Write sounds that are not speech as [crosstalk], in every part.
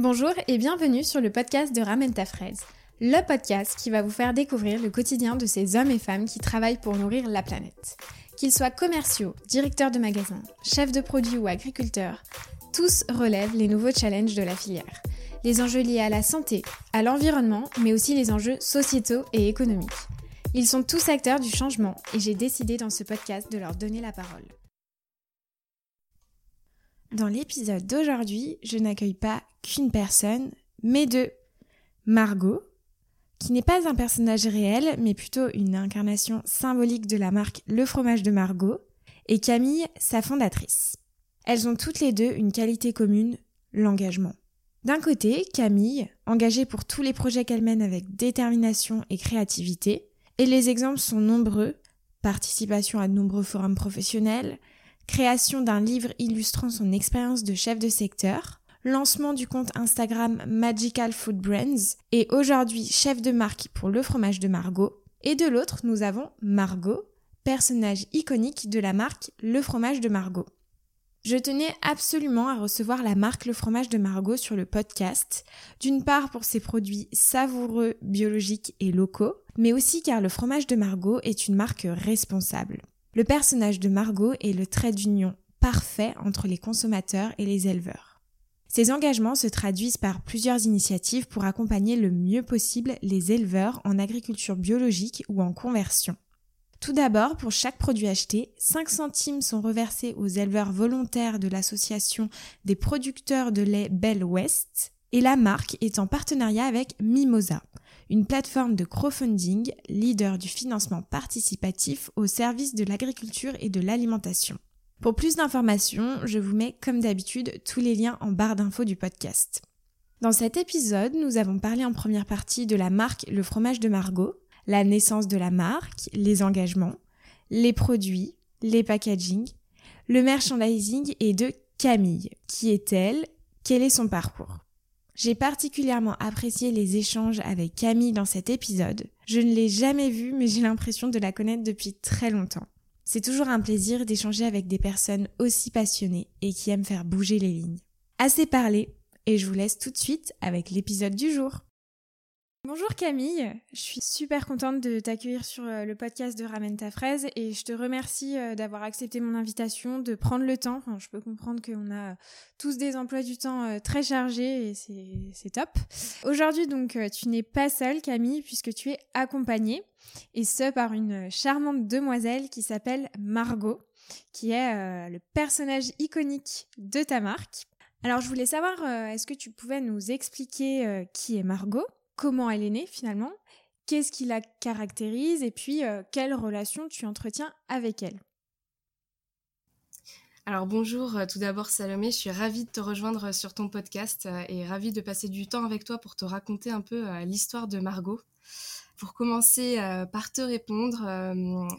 Bonjour et bienvenue sur le podcast de Ramène ta le podcast qui va vous faire découvrir le quotidien de ces hommes et femmes qui travaillent pour nourrir la planète. Qu'ils soient commerciaux, directeurs de magasins, chefs de produits ou agriculteurs, tous relèvent les nouveaux challenges de la filière. Les enjeux liés à la santé, à l'environnement, mais aussi les enjeux sociétaux et économiques. Ils sont tous acteurs du changement et j'ai décidé dans ce podcast de leur donner la parole. Dans l'épisode d'aujourd'hui, je n'accueille pas qu'une personne, mais deux. Margot, qui n'est pas un personnage réel, mais plutôt une incarnation symbolique de la marque Le fromage de Margot, et Camille, sa fondatrice. Elles ont toutes les deux une qualité commune, l'engagement. D'un côté, Camille, engagée pour tous les projets qu'elle mène avec détermination et créativité, et les exemples sont nombreux, participation à de nombreux forums professionnels, création d'un livre illustrant son expérience de chef de secteur, lancement du compte Instagram Magical Food Brands et aujourd'hui chef de marque pour le fromage de Margot. Et de l'autre, nous avons Margot, personnage iconique de la marque Le fromage de Margot. Je tenais absolument à recevoir la marque Le fromage de Margot sur le podcast, d'une part pour ses produits savoureux, biologiques et locaux, mais aussi car le fromage de Margot est une marque responsable. Le personnage de Margot est le trait d'union parfait entre les consommateurs et les éleveurs. Ces engagements se traduisent par plusieurs initiatives pour accompagner le mieux possible les éleveurs en agriculture biologique ou en conversion. Tout d'abord, pour chaque produit acheté, 5 centimes sont reversés aux éleveurs volontaires de l'association des producteurs de lait Bell West, et la marque est en partenariat avec Mimosa, une plateforme de crowdfunding leader du financement participatif au service de l'agriculture et de l'alimentation. Pour plus d'informations, je vous mets comme d'habitude tous les liens en barre d'infos du podcast. Dans cet épisode, nous avons parlé en première partie de la marque Le fromage de Margot, la naissance de la marque, les engagements, les produits, les packaging, le merchandising et de Camille. Qui est-elle Quel est son parcours? J'ai particulièrement apprécié les échanges avec Camille dans cet épisode. Je ne l'ai jamais vue, mais j'ai l'impression de la connaître depuis très longtemps. C'est toujours un plaisir d'échanger avec des personnes aussi passionnées et qui aiment faire bouger les lignes. Assez parlé, et je vous laisse tout de suite avec l'épisode du jour. Bonjour Camille, je suis super contente de t'accueillir sur euh, le podcast de Ramène ta fraise et je te remercie euh, d'avoir accepté mon invitation, de prendre le temps. je peux comprendre qu'on a tous des emplois du temps euh, très chargés et c'est top. Aujourd'hui donc tu n'es pas seule Camille puisque tu es accompagnée et ce par une charmante demoiselle qui s'appelle Margot qui est le personnage iconique de ta marque. Alors je voulais savoir, est-ce que tu pouvais nous expliquer qui est Margot? Comment elle est née finalement, qu'est-ce qui la caractérise et puis euh, quelle relation tu entretiens avec elle. Alors bonjour, euh, tout d'abord Salomé, je suis ravie de te rejoindre sur ton podcast euh, et ravie de passer du temps avec toi pour te raconter un peu l'histoire de Margot. Pour commencer par te répondre,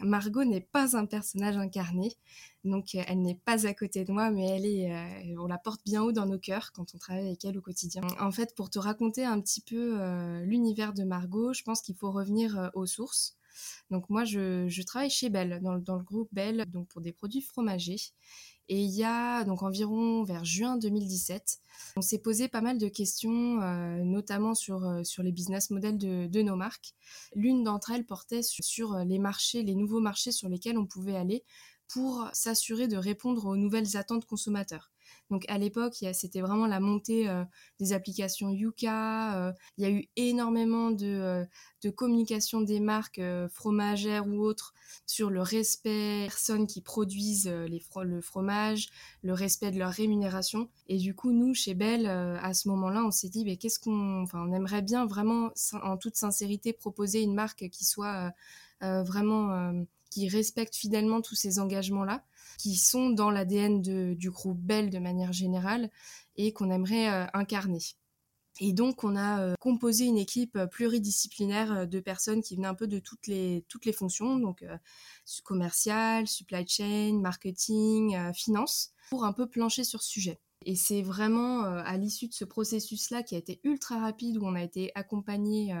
Margot n'est pas un personnage incarné, donc euh, elle n'est pas à côté de moi, mais elle est, euh, on la porte bien haut dans nos cœurs quand on travaille avec elle au quotidien. En fait, pour te raconter un petit peu euh, l'univers de Margot, je pense qu'il faut revenir aux sources. Donc moi, je, travaille chez Bell, dans, le groupe Bell, donc pour des produits fromagers. Et il y a donc environ vers juin 2017, on s'est posé pas mal de questions, notamment sur, sur les business models de, de nos marques. L'une d'entre elles portait sur les marchés, les nouveaux marchés sur lesquels on pouvait aller pour s'assurer de répondre aux nouvelles attentes consommateurs. Donc à l'époque, c'était vraiment la montée euh, des applications Yuka. Euh, il y a eu énormément de, euh, de communication des marques fromagères ou autres sur le respect des personnes qui produisent le fromage, le respect de leur rémunération. Et du coup, nous, chez Bell, à ce moment-là, on s'est dit, mais qu'est-ce qu'on... Enfin, on aimerait bien vraiment, en toute sincérité, proposer une marque qui soit vraiment qui respectent fidèlement tous ces engagements-là, qui sont dans l'ADN du groupe Bell de manière générale et qu'on aimerait euh, incarner. Et donc, on a euh, composé une équipe pluridisciplinaire euh, de personnes qui venaient un peu de toutes les, toutes les fonctions, donc commercial, supply chain, marketing, finance, pour un peu plancher sur ce sujet. Et c'est vraiment à l'issue de ce processus-là qui a été ultra rapide, où on a été accompagné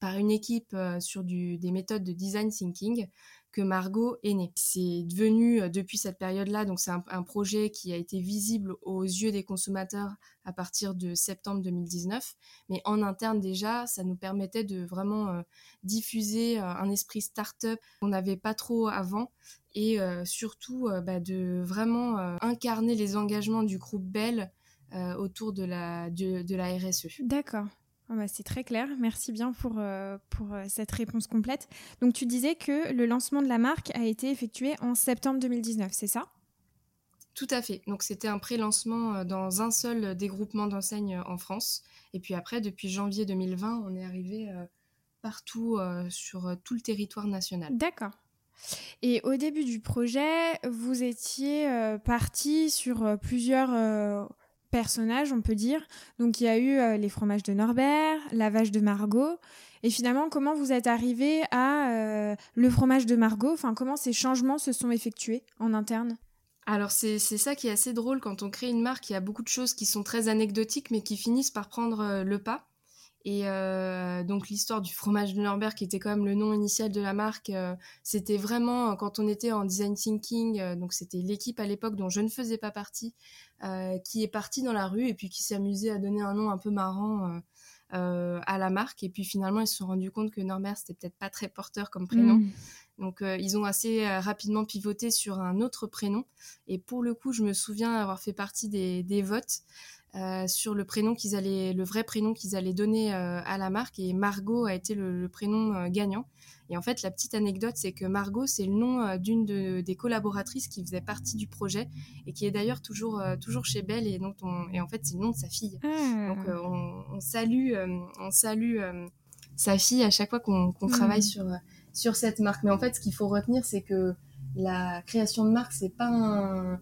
par une équipe sur des méthodes de design thinking, que Margot est née. C'est devenu euh, depuis cette période-là, donc c'est un, projet qui a été visible aux yeux des consommateurs à partir de septembre 2019. Mais en interne déjà, ça nous permettait de vraiment euh, diffuser euh, un esprit start-up qu'on n'avait pas trop avant et surtout bah, de vraiment incarner les engagements du groupe Bell autour de la, de la RSE. D'accord. Ah bah, c'est très clair. Merci bien pour, euh, pour euh, cette réponse complète. Donc tu disais que le lancement de la marque a été effectué en septembre 2019, c'est ça? Tout à fait. Donc c'était un pré-lancement euh, dans un seul des groupements d'enseignes en France. Et puis après, depuis janvier 2020, on est arrivé partout sur tout le territoire national. D'accord. Et au début du projet, vous étiez parti sur plusieurs personnages, on peut dire. Donc il y a eu euh, les fromages de Norbert, la vache de Margot. Et finalement, comment vous êtes arrivé à euh, le fromage de Margot? Enfin, comment ces changements se sont effectués en interne? Alors c'est ça qui est assez drôle quand on crée une marque, il y a beaucoup de choses qui sont très anecdotiques mais qui finissent par prendre euh, le pas. Et euh, donc l'histoire du fromage de Norbert, qui était quand même le nom initial de la marque, euh, c'était vraiment euh, quand on était en design thinking, donc c'était l'équipe à l'époque dont je ne faisais pas partie, qui est partie dans la rue et puis qui s'amusait à donner un nom un peu marrant à la marque. Et puis finalement, ils se sont rendus compte que Norbert, c'était peut-être pas très porteur comme prénom. Mm. Donc ils ont assez rapidement pivoté sur un autre prénom. Et pour le coup, je me souviens avoir fait partie des, des votes. Euh, sur le prénom qu'ils allaient, le vrai prénom qu'ils allaient donner euh, à la marque et Margot a été le, prénom euh, gagnant. Et en fait, la petite anecdote, c'est que Margot, c'est le nom d'une des collaboratrices qui faisait partie du projet et qui est d'ailleurs toujours toujours chez Belle et dont on, et en fait c'est le nom de sa fille. Ah. Donc on, salue on salue sa fille à chaque fois qu'on hmm. travaille sur sur cette marque. Mais en fait, ce qu'il faut retenir, c'est que la création de marque, c'est pas un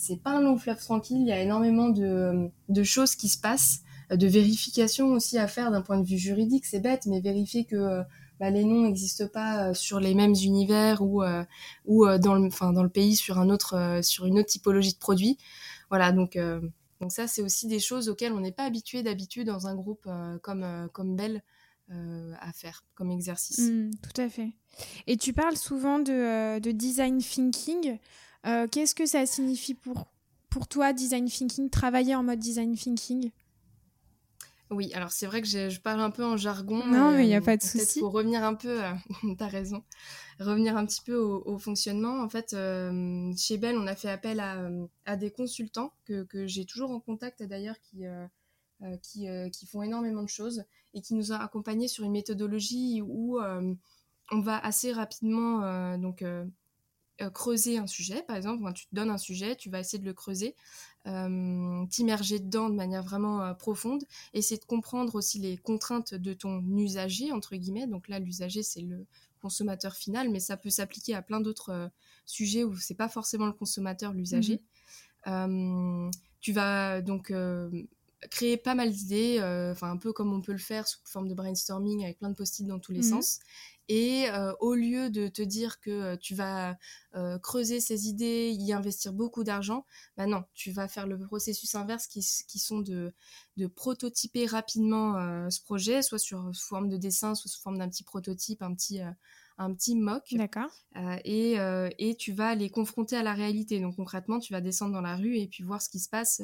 c'est pas un long fleuve tranquille. Il y a énormément de, choses qui se passent, de vérifications aussi à faire d'un point de vue juridique. C'est bête, mais vérifier que euh, bah, les noms n'existent pas euh, sur les mêmes univers ou, euh, ou dans, le, pays sur, un autre, sur une autre typologie de produit. Voilà, donc, donc ça, c'est aussi des choses auxquelles on n'est pas habitué d'habitude dans un groupe comme, comme Bell. à faire comme exercice. Mmh, tout à fait. Et tu parles souvent de design thinking. Euh, qu'est-ce que ça signifie pour, pour toi, design thinking, travailler en mode design thinking? Oui, alors c'est vrai que je, parle un peu en jargon. Non, mais il n'y a euh, pas de souci. Pour revenir un peu, euh, [laughs] tu as raison, revenir un petit peu au, fonctionnement. En fait, chez Bell, on a fait appel à, à des consultants que, que j'ai toujours en contact d'ailleurs qui, qui, qui, font énormément de choses et qui nous ont accompagnés sur une méthodologie où on va assez rapidement donc creuser un sujet, par exemple, quand tu te donnes un sujet, tu vas essayer de le creuser, euh, t'immerger dedans de manière vraiment euh, profonde, essayer de comprendre aussi les contraintes de ton usager, entre guillemets. Donc là, l'usager, c'est le consommateur final, mais ça peut s'appliquer à plein d'autres sujets où c'est pas forcément le consommateur, l'usager. Mmh tu vas donc créer pas mal d'idées, enfin un peu comme on peut le faire sous forme de brainstorming avec plein de post-it dans tous les mmh sens, et euh, au lieu de te dire que euh, tu vas euh, creuser ces idées, y investir beaucoup d'argent, bah non, tu vas faire le processus inverse qui, sont de, de prototyper rapidement ce projet, soit sur forme de dessin, soit sous forme d'un petit prototype, un petit, un petit mock. D'accord. et, et tu vas les confronter à la réalité. Donc concrètement, tu vas descendre dans la rue et puis voir ce qui se passe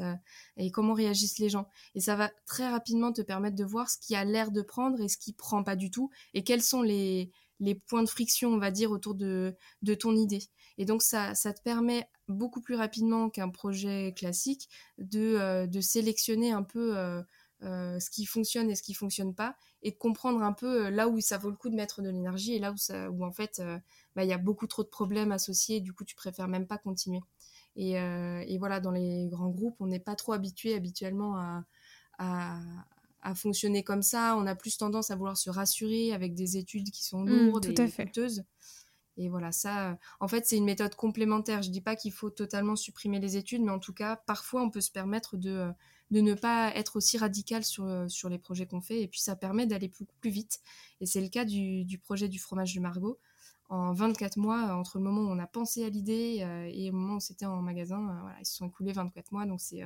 et comment réagissent les gens. Et ça va très rapidement te permettre de voir ce qui a l'air de prendre et ce qui prend pas du tout et quels sont les les points de friction, on va dire, autour de, de ton idée. Et donc, ça, ça te permet beaucoup plus rapidement qu'un projet classique de, euh, de sélectionner un peu euh, euh, ce qui fonctionne et ce qui fonctionne pas et de comprendre un peu là où ça vaut le coup de mettre de l'énergie et là où, ça, où en fait, bah, il y a beaucoup trop de problèmes associés et du coup, tu préfères même pas continuer. Et, et voilà, dans les grands groupes, on n'est pas trop habitué habituellement à, à, à fonctionner comme ça. On a plus tendance à vouloir se rassurer avec des études qui sont mmh, lourdes et coûteuses. Et voilà, ça, euh, en fait, c'est une méthode complémentaire. Je dis pas qu'il faut totalement supprimer les études, mais en tout cas, parfois, on peut se permettre de, euh, de ne pas être aussi radical sur, euh, sur les projets qu'on fait. Et puis, ça permet d'aller plus, plus vite. Et c'est le cas du, du, projet du fromage de Margot. En 24 mois, entre le moment où on a pensé à l'idée et le moment où c'était en magasin, voilà, ils se sont écoulés 24 mois. Donc, c'est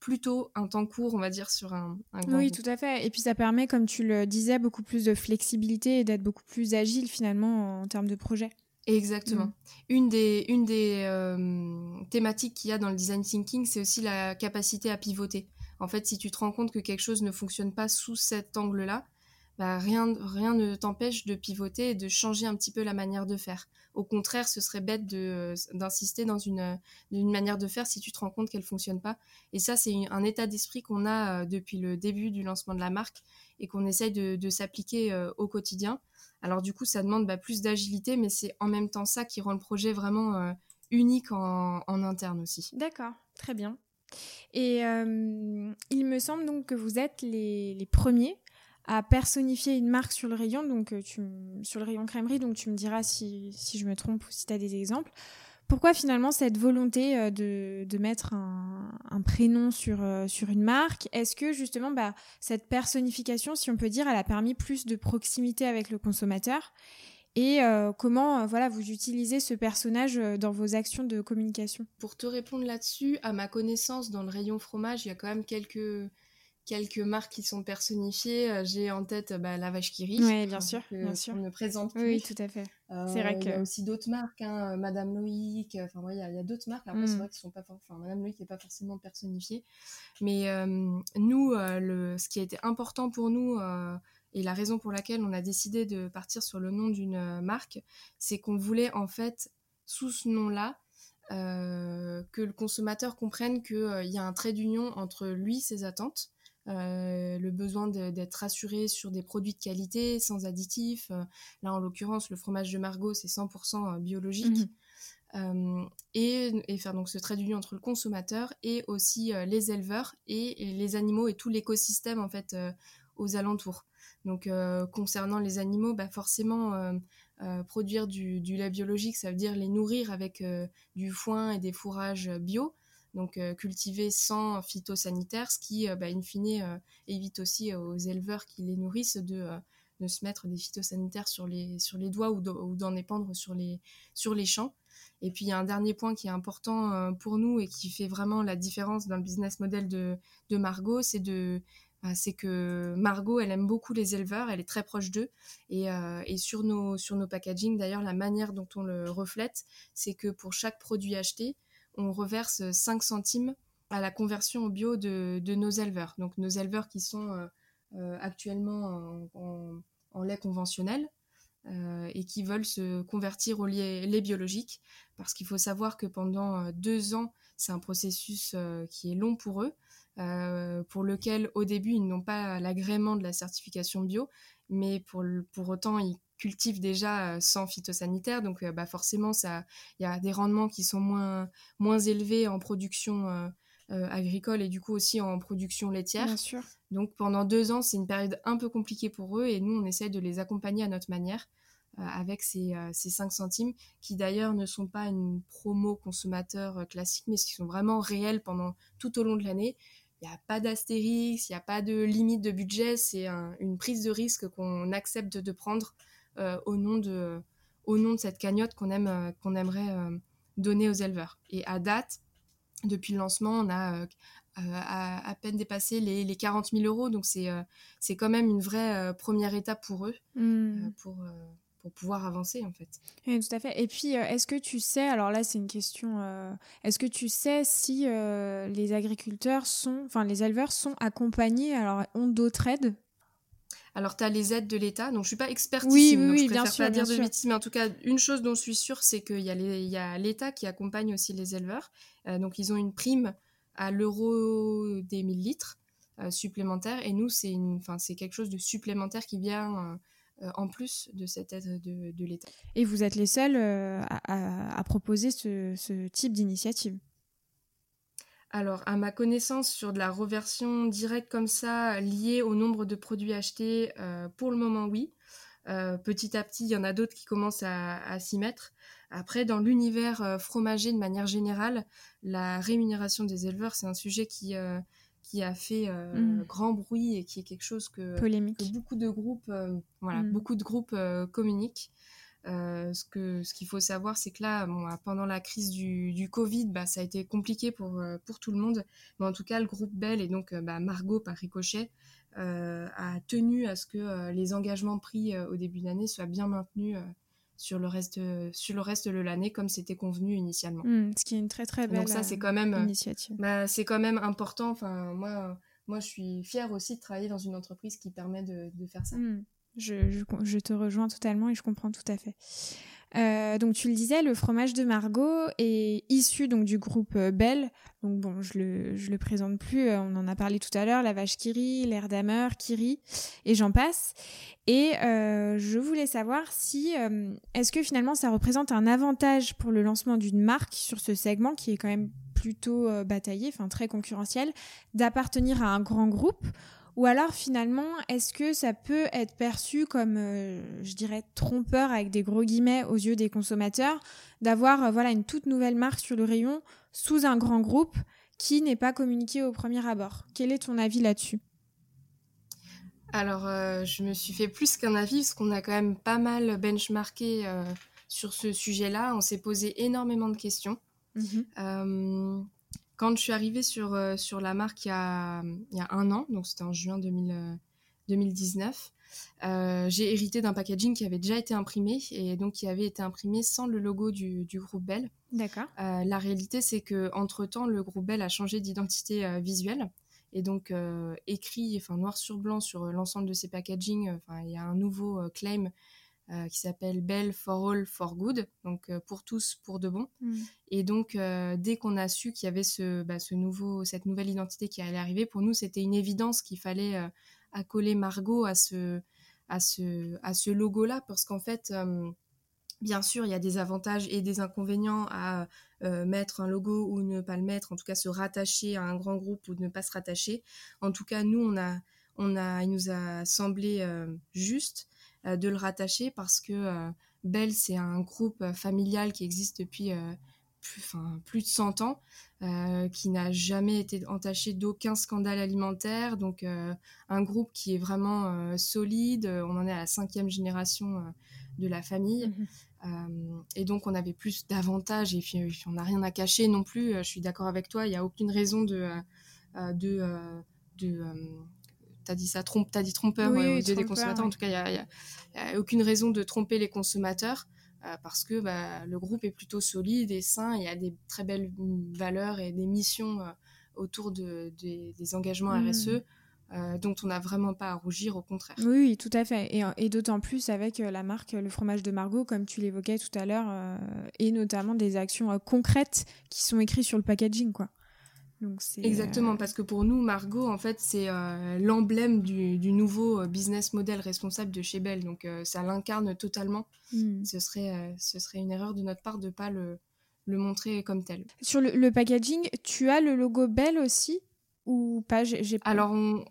plutôt un temps court, on va dire, sur un, grand Oui, tout à fait. Et puis ça permet, comme tu le disais, beaucoup plus de flexibilité et d'être beaucoup plus agile finalement en termes de projet. Exactement. Mm. Une des, une des euh, thématiques qu'il y a dans le design thinking, c'est aussi la capacité à pivoter. En fait, si tu te rends compte que quelque chose ne fonctionne pas sous cet angle-là, bah, rien, rien ne t'empêche de pivoter et de changer un petit peu la manière de faire. Au contraire, ce serait bête de, d'insister dans une, une manière de faire si tu te rends compte qu'elle fonctionne pas. Et ça, c'est un état d'esprit qu'on a euh, depuis le début du lancement de la marque et qu'on essaye de, s'appliquer euh, au quotidien. Alors du coup, ça demande bah, plus d'agilité, mais c'est en même temps ça qui rend le projet vraiment euh, unique en, interne aussi. D'accord, très bien. Et euh, il me semble donc que vous êtes les, premiers à personnifier une marque sur le rayon, donc euh, sur le rayon crèmerie, donc tu me diras si, si je me trompe ou si tu as des exemples. Pourquoi finalement cette volonté euh, de, de mettre un, un, prénom sur, sur une marque? Est-ce que justement bah, cette personnification, si on peut dire, elle a permis plus de proximité avec le consommateur? Et euh, comment voilà vous utilisez ce personnage dans vos actions de communication? Pour te répondre là-dessus, à ma connaissance, dans le rayon fromage, il y a quand même quelques quelques marques qui sont personnifiées. Euh, j'ai en tête bah, la vache qui rit. Oui, bien sûr, bien sûr. On ne présente plus. Oui, tout à fait. c'est vrai que... Il y a aussi d'autres marques, hein, Madame Loïc. Enfin, il y a, d'autres marques. Après, c'est mm. vrai qu'ils sont pas... Enfin, Madame Loïc n'est pas forcément personnifiée. Mais euh, nous, euh, le... ce qui a été important pour nous... Et la raison pour laquelle on a décidé de partir sur le nom d'une marque, c'est qu'on voulait en fait, sous ce nom-là, que le consommateur comprenne qu'il y a un trait d'union entre lui, ses attentes, euh, le besoin d'être rassuré sur des produits de qualité, sans additifs. Euh, là, en l'occurrence, le fromage de Margot, c'est 100% euh, biologique. Mhm. et, faire donc ce trait d'union entre le consommateur et aussi les éleveurs et, les animaux et tout l'écosystème en fait aux alentours. Donc concernant les animaux, bah, forcément produire du, lait biologique, ça veut dire les nourrir avec du foin et des fourrages bio donc euh, cultivés sans phytosanitaire, ce qui, euh, bah, in fine, euh, évite aussi aux éleveurs qui les nourrissent de, de se mettre des phytosanitaires sur les, sur les doigts ou d'en épandre sur les, sur les champs. Et puis il y a un dernier point qui est important pour nous et qui fait vraiment la différence dans le business model de, de Margot, c'est de c'est que Margot, elle aime beaucoup les éleveurs, elle est très proche d'eux. Et, et, sur, nos, sur nos packaging, d'ailleurs, la manière dont on le reflète, c'est que pour chaque produit acheté, on reverse 5 centimes à la conversion au bio de, nos éleveurs. Donc nos éleveurs qui sont euh, euh, actuellement en, lait conventionnel euh, et qui veulent se convertir au lait biologique. Parce qu'il faut savoir que pendant deux ans, c'est un processus qui est long pour eux. Pour lequel au début ils n'ont pas l'agrément de la certification bio, mais pour, pour autant ils cultivent déjà euh, sans phytosanitaire, donc euh, bah forcément ça, il y a des rendements qui sont moins moins élevés en production euh, agricole et du coup aussi en production laitière. Bien sûr. Donc pendant deux ans, c'est une période un peu compliquée pour eux et nous on essaie de les accompagner à notre manière avec ces, ces 5 centimes qui d'ailleurs ne sont pas une promo consommateur classique mais qui sont vraiment réels pendant tout au long de l'année. Il n'y a pas d'astérix, il n'y a pas de limite de budget, c'est une prise de risque qu'on accepte de prendre euh, au, nom de, au nom de cette cagnotte qu'on aime, euh, qu'on aimerait euh, donner aux éleveurs. Et à date, depuis le lancement, on a à, peine dépassé les, les 40 000 euros. Donc, c'est c'est quand même une vraie première étape pour eux, mmh. pour, pour pouvoir avancer, en fait. Oui, tout à fait. Et puis, est-ce que tu sais, alors là, c'est une question, est-ce que tu sais si les agriculteurs sont, enfin, les éleveurs sont accompagnés, alors, ont d'autres aides? Alors, tu as les aides de l'État, donc je suis pas expertise, oui, oui, oui, je bien sûr, pas dire de bêtises, mais en tout cas, une chose dont je suis sûre, c'est qu'il y a l'État qui accompagne aussi les éleveurs. Euh, donc, ils ont une prime à l'euro des 1000 litres euh, supplémentaires, et nous, c'est quelque chose de supplémentaire qui vient euh, en plus de cette aide de, l'État. Et vous êtes les seuls à, proposer ce type d'initiative alors, à ma connaissance, sur de la reversion directe comme ça, liée au nombre de produits achetés, euh, pour le moment, oui. Euh, petit à petit, il y en a d'autres qui commencent à, s'y mettre. Après, dans l'univers euh, fromager de manière générale, la rémunération des éleveurs, c'est un sujet qui, qui a fait mmh. grand bruit et qui est quelque chose que, beaucoup de groupes, voilà, mmh. beaucoup de groupes communiquent. Euh, ce que ce qu'il faut savoir, c'est que là, bon, pendant la crise du, du Covid, bah, ça a été compliqué pour, euh, pour tout le monde. Mais en tout cas, le groupe Bell et donc euh, bah, Margot par ricochet a tenu à ce que les engagements pris au début d'année soient bien maintenus sur le reste de, sur le reste de l'année comme c'était convenu initialement. Mmh, ce qui est une très très belle Donc ça c'est quand même initiative. Bah, c'est quand même important. Enfin moi moi je suis fière aussi de travailler dans une entreprise qui permet de, de faire ça. Mmh. Je, je, je, te rejoins totalement et je comprends tout à fait. Euh, donc tu le disais, le fromage de Margot est issu donc du groupe euh, Bell. Donc bon, je le je le présente plus. Euh, on en a parlé tout à l'heure. La vache Kiri, l'air d'Amer, Kiri, et j'en passe. Et je voulais savoir si est-ce que finalement ça représente un avantage pour le lancement d'une marque sur ce segment qui est quand même plutôt bataillé, enfin très concurrentiel, d'appartenir à un grand groupe ou alors finalement, est-ce que ça peut être perçu comme, euh, je dirais, trompeur avec des gros guillemets aux yeux des consommateurs, d'avoir euh, voilà une toute nouvelle marque sur le rayon sous un grand groupe qui n'est pas communiqué au premier abord? Quel est ton avis là-dessus? Alors, euh, je me suis fait plus qu'un avis parce qu'on a quand même pas mal benchmarké sur ce sujet-là. On s'est posé énormément de questions. Mhm. Quand je suis arrivée sur, euh, sur la marque il y, a, il y a un an, donc c'était en juin 2000, euh, 2019, euh, j'ai hérité d'un packaging qui avait déjà été imprimé et donc qui avait été imprimé sans le logo du, du groupe Bell. D'accord. Euh, la réalité, c'est que entre temps, le groupe Bell a changé d'identité euh, visuelle et donc euh, écrit, enfin noir sur blanc sur l'ensemble de ses packaging. Enfin, il y a un nouveau euh, claim euh, qui s'appelle Bell for All for Good, donc euh, pour tous, pour de bon. Mm. Et donc, euh, dès qu'on a su qu'il y avait ce, bah, ce nouveau, cette nouvelle identité qui allait arriver, pour nous, c'était une évidence qu'il fallait accoler Margot à ce, à ce, à ce logo-là, parce qu'en fait, bien sûr, il y a des avantages et des inconvénients à mettre un logo ou ne pas le mettre, en tout cas se rattacher à un grand groupe ou ne pas se rattacher. En tout cas, nous, on a, on a, il nous a semblé juste de le rattacher parce que euh, Bell, c'est un groupe euh, familial qui existe depuis euh, plus, enfin, plus de 100 ans, euh, qui n'a jamais été entaché d'aucun scandale alimentaire. Donc, euh, un groupe qui est vraiment euh, solide. On en est à la cinquième génération euh, de la famille. Euh, et donc, on avait plus d'avantages et puis, on n'a rien à cacher non plus. Je suis d'accord avec toi. Il n'y a aucune raison de. euh, de, euh, de T'as dit ça, trompe, t'as dit trompeur Oui, aux yeux des consommateurs. ouais. En tout cas, il n'y a, aucune raison de tromper les consommateurs euh, parce que bah, le groupe est plutôt solide et sain. Il y a des très belles valeurs et des missions euh, autour de, des- des engagements Mhm. RSE euh, dont on n'a vraiment pas à rougir, au contraire. Oui, oui, tout à fait. Et, et d'autant plus avec la marque Le Fromage de Margot, comme tu l'évoquais tout à l'heure, euh, et notamment des actions euh, concrètes qui sont écrites sur le packaging, quoi. Donc Exactement, euh, parce que pour nous, Margot, en fait, c'est euh, l'emblème du, du nouveau euh, business model responsable de chez Bell. Donc, euh, ça l'incarne totalement. hmm. Ce serait, euh, ce serait une erreur de notre part de ne pas le, le montrer comme tel. Sur le, le packaging, tu as le logo Bell aussi ou pas? J'ai- Alors, on-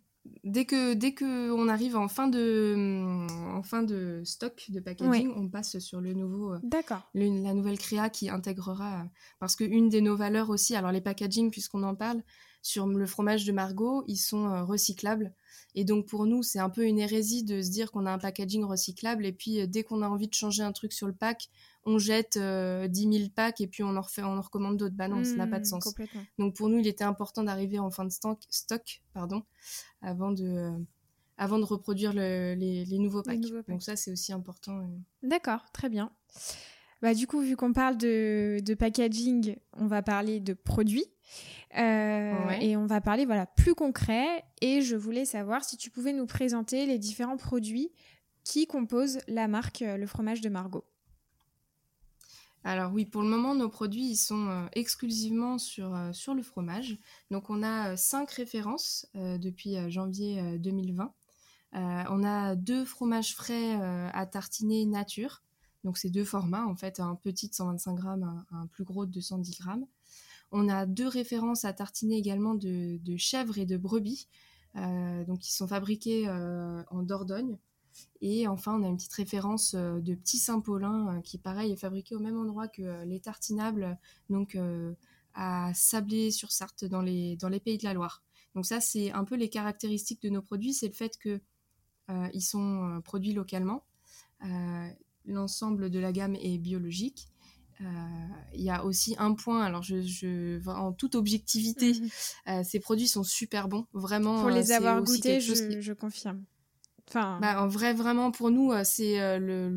dès que dès que on arrive en fin de en fin de stock de packaging, on passe sur le nouveau euh, D'accord. le- la nouvelle créa qui intégrera euh, parce que une des nos valeurs aussi, alors les packaging puisqu'on en parle sur le fromage de Margot, ils sont euh, recyclables. Et donc pour nous c'est un peu une hérésie de se dire qu'on a un packaging recyclable. Et puis dès qu'on a envie de changer un truc sur le pack, on jette euh, 10 000 packs et puis on en refait on en recommande d'autres. Bah non, ça n'a pas de Hmm, sens. Donc pour nous, il était important d'arriver en fin de stock, stock pardon, avant de, euh, avant de reproduire le- les, les nouveaux Les packs. nouveaux packs. Donc ça, c'est aussi important. euh. D'accord, très bien. Bah, du coup, vu qu'on parle de, de packaging, on va parler de produits. Euh, Ouais. Et on va parler voilà, plus concret. Et je voulais savoir si tu pouvais nous présenter les différents produits qui composent la marque Le Fromage de Margot. Alors oui, pour le moment, nos produits, sont euh, exclusivement sur, euh, sur le fromage. Donc on a euh, cinq références depuis janvier euh, 2020. Euh, on a deux fromages frais à tartiner nature. Donc c'est deux formats, en fait, un petit de 125 grammes, un, plus gros de 210 grammes. On a deux références à tartiner également de, de chèvre et de brebis, donc qui sont fabriqués euh, en Dordogne. Et enfin, on a une petite référence euh, de Petit Saint-Paulin, euh, qui pareil est fabriqué au même endroit que euh, les tartinables, donc à Sablé-sur-Sarthe, dans les, dans les Pays de la Loire. Donc ça, c'est un peu les caractéristiques de nos produits, c'est le fait que ils sont produits localement. L'ensemble de la gamme est biologique. Euh, Il y a aussi un point, alors je, je en toute objectivité, [laughs] euh, ces produits sont super bons, vraiment. Pour les avoir goûtés, qui- je confirme. Enfin... Bah, en vrai, vraiment, pour nous, c'est le,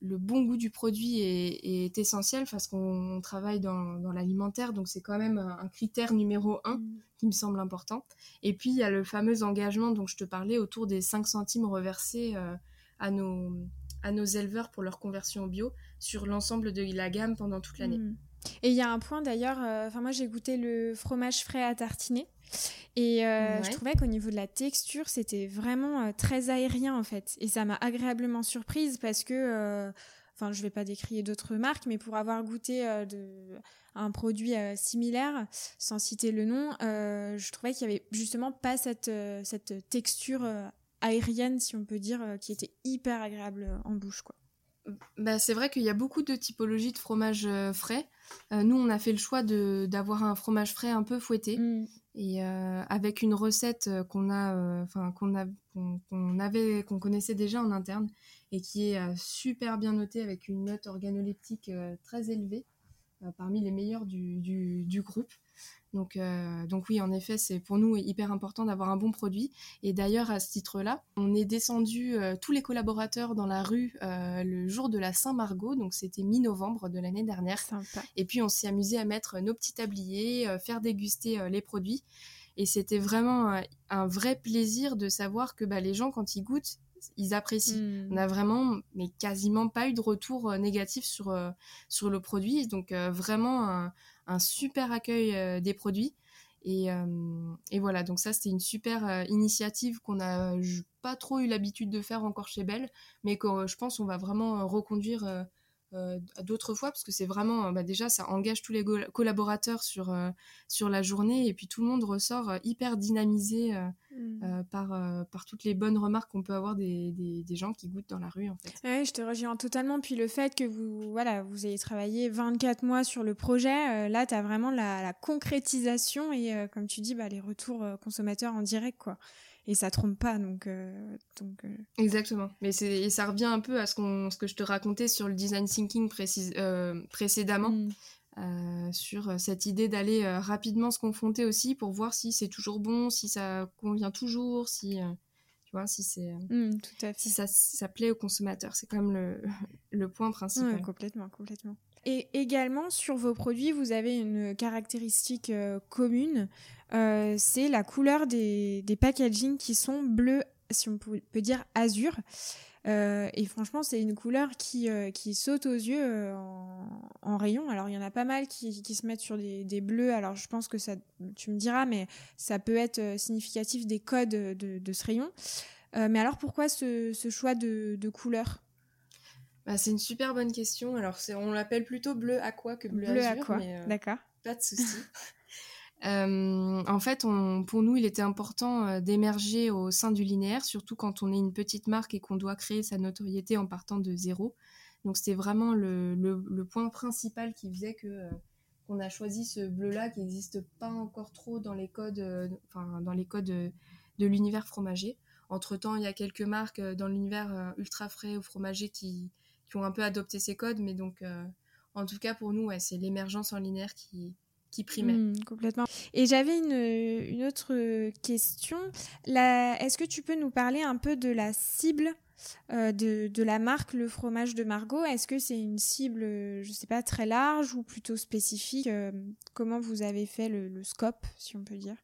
le, bon goût du produit est, essentiel parce qu'on travaille dans, dans l'alimentaire, donc c'est quand même un critère numéro un mm. qui me semble important. Et puis, il y a le fameux engagement dont je te parlais autour des 5 centimes reversés à nos à nos éleveurs pour leur conversion au bio sur l'ensemble de la gamme pendant toute l'année. Mm. Et il y a un point d'ailleurs, euh, enfin moi j'ai goûté le fromage frais à tartiner et euh, je trouvais qu'au niveau de la texture c'était vraiment euh, très aérien en fait et ça m'a agréablement surprise parce que, enfin je vais pas décrire d'autres marques mais pour avoir goûté de, un produit similaire sans citer le nom, je trouvais qu'il y avait justement pas cette, cette texture aérienne si on peut dire qui était hyper agréable en bouche quoi. Bah, c'est vrai qu'il y a beaucoup de typologies de fromage frais. Euh, nous, on a fait le choix d'avoir un fromage frais un peu fouetté. Mm. Et euh, avec une recette euh, qu'on a, enfin qu'on avait, qu'on connaissait déjà en interne et qui est super bien notée avec une note organoleptique très élevée, parmi les meilleures du groupe. Donc, euh, donc oui, en effet, c'est pour nous hyper important d'avoir un bon produit. Et d'ailleurs, à ce titre-là, on est descendu euh, tous les collaborateurs dans la rue euh, le jour de la Saint-Margot, donc c'était mi-novembre de l'année dernière. Et puis on s'est amusé à mettre nos petits tabliers, faire déguster les produits. Et c'était vraiment un vrai plaisir de savoir que bah, les gens, quand ils goûtent, ils apprécient. Hmm. On n'a vraiment, mais quasiment pas eu de retour négatif sur, sur le produit. Donc vraiment un, un super accueil euh, des produits. Et, euh, et, voilà, donc ça c'était une super euh, initiative qu'on n'a pas trop eu l'habitude de faire encore chez Belle, mais que je pense on va vraiment reconduire euh, d'autres fois parce que c'est vraiment bah déjà ça engage tous les collaborateurs sur euh, sur la journée et puis tout le monde ressort euh, hyper dynamisé mm. par par toutes les bonnes remarques qu'on peut avoir des, des, gens qui goûtent dans la rue en fait. Ouais, je te rejoins totalement puis le fait que vous voilà, vous ayez travaillé 24 mois sur le projet, là tu as vraiment la, la, concrétisation et comme tu dis bah les retours consommateurs en direct quoi et ça trompe pas donc euh, donc euh. exactement. Mais c'est et ça revient un peu à ce qu'on ce que je te racontais sur le design thinking précise, euh, précédemment mm. sur cette idée d'aller rapidement se confronter aussi pour voir si c'est toujours bon si ça convient toujours si tu vois si c'est mm, si ça, ça plaît aux consommateurs. C'est quand même le, [laughs] le point principal. Complètement complètement. Et également sur vos produits vous avez une caractéristique commune euh, c'est la couleur des, des packaging qui sont bleus, si on peut, dire azur. Euh, et franchement, c'est une couleur qui, euh, qui saute aux yeux en, rayon. Alors, il y en a pas mal qui, qui se mettent sur des, des, bleus. Alors, je pense que ça, tu me diras, mais ça peut être significatif des codes de, de ce rayon. mais alors, pourquoi ce, ce choix de, de couleur? Bah, C'est une super bonne question. Alors, on l'appelle plutôt bleu aqua que bleu, bleu azur. Aqua, d'accord. Pas de souci. [laughs] Euh, en fait, pour nous, il était important euh, d'émerger au sein du linéaire, surtout quand on est une petite marque et qu'on doit créer sa notoriété en partant de zéro. Donc c'était vraiment le, point principal qui faisait que euh, qu'on a choisi ce bleu-là qui n'existe pas encore trop dans les codes, enfin dans les codes de, l'univers fromager. Entre temps, il y a quelques marques dans l'univers ultra frais ou fromager qui, qui ont un peu adopté ces codes, mais donc en tout cas pour nous, c'est l'émergence en linéaire qui, qui primait. Hmm, complètement. Et j'avais une, une, autre question. Est-ce que tu peux nous parler un peu de la cible euh, de, de, la marque Le Fromage de Margot? Est-ce que c'est une cible, je sais pas, très large ou plutôt spécifique? Euh, Comment vous avez fait le, scope, si on peut dire?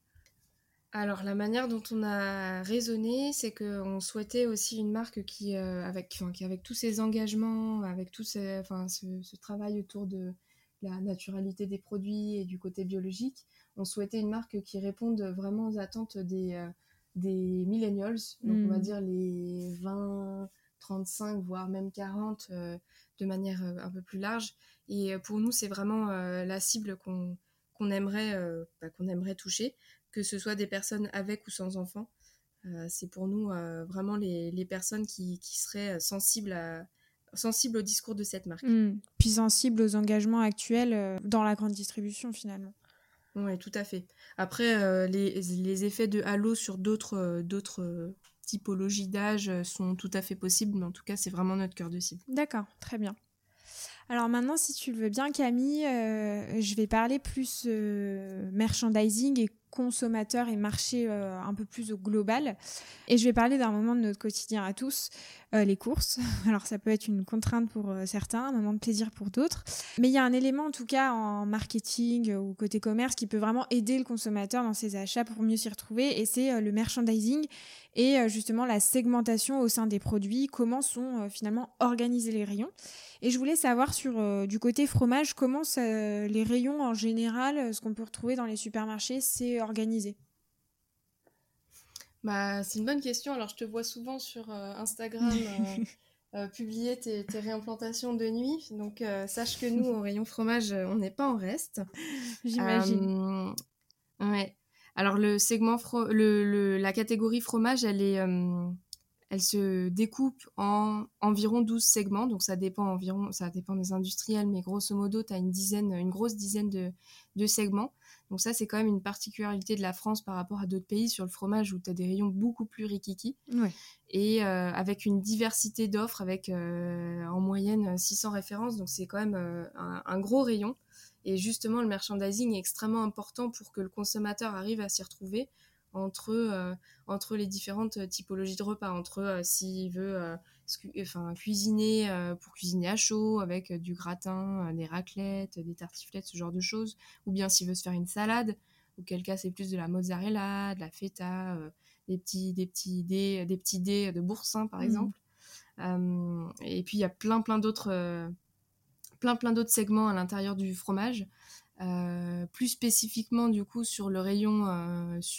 Alors la manière dont on a raisonné, c'est qu'on souhaitait aussi une marque qui, euh, avec, qui avec tous ses engagements, avec tout enfin, ce, travail autour de, la naturalité des produits et du côté biologique. On souhaitait une marque qui réponde vraiment aux attentes des, euh, des millennials, donc on va hmm. dire les 20, 35, voire même 40 euh, de manière euh, un peu plus large. Et pour nous, c'est vraiment la cible qu'on aimerait, bah, qu'on aimerait toucher, que ce soit des personnes avec ou sans enfants. c'est pour nous vraiment les, les personnes qui, qui, seraient sensibles à, sensible au discours de cette marque. Hmm. Puis sensible aux engagements actuels euh, dans la grande distribution finalement. Oui, tout à fait. Après, euh, les, les, effets de halo sur d'autres euh, d'autres typologies d'âge sont tout à fait possibles, mais en tout cas, c'est vraiment notre cœur de cible. D'accord, très bien. Alors maintenant, si tu le veux bien, Camille, je vais parler plus merchandising et consommateur et marché euh, un peu plus global. Et je vais parler d'un moment de notre quotidien à tous, euh, les courses. [laughs] Alors ça peut être une contrainte pour euh, certains, un moment de plaisir pour d'autres. Mais il y a un élément en tout cas en marketing ou côté commerce qui peut vraiment aider le consommateur dans ses achats pour mieux s'y retrouver. Et c'est le merchandising et justement la segmentation au sein des produits, comment sont finalement organisés les rayons. Et je voulais savoir sur du côté fromage, comment les rayons en général, ce qu'on peut retrouver dans les supermarchés, c'est organisé? Bah, C'est une bonne question. Alors, je te vois souvent sur euh, Instagram [laughs] euh, euh, publier tes, réimplantations de nuit. Donc, sache que nous, au rayon fromage, on n'est pas en reste. [laughs] J'imagine. ouais. Alors, le segment, le, la catégorie fromage, elle est elle se découpe en environ 12 segments, donc ça dépend environ, ça dépend des industriels, mais grosso modo, tu as une dizaine, une grosse dizaine de, de segments. Donc ça, c'est quand même une particularité de la France par rapport à d'autres pays sur le fromage où tu as des rayons beaucoup plus rikiki. Et euh, avec une diversité d'offres, avec euh, en moyenne 600 références. Donc c'est quand même euh, un, gros rayon. Et justement, le merchandising est extrêmement important pour que le consommateur arrive à s'y retrouver entre, entre les différentes typologies de repas, entre s'il veut enfin, cuisiner euh, pour cuisiner à chaud avec euh, du gratin, euh, des raclettes, des tartiflettes, ce genre de choses, ou bien s'il veut se faire une salade, auquel cas c'est plus de la mozzarella, de la feta, des petits des petits dés, des petits dés de boursin par mmh. exemple. et puis il y a plein plein d'autres plein plein d'autres segments à l'intérieur du fromage. plus spécifiquement du coup sur le rayon,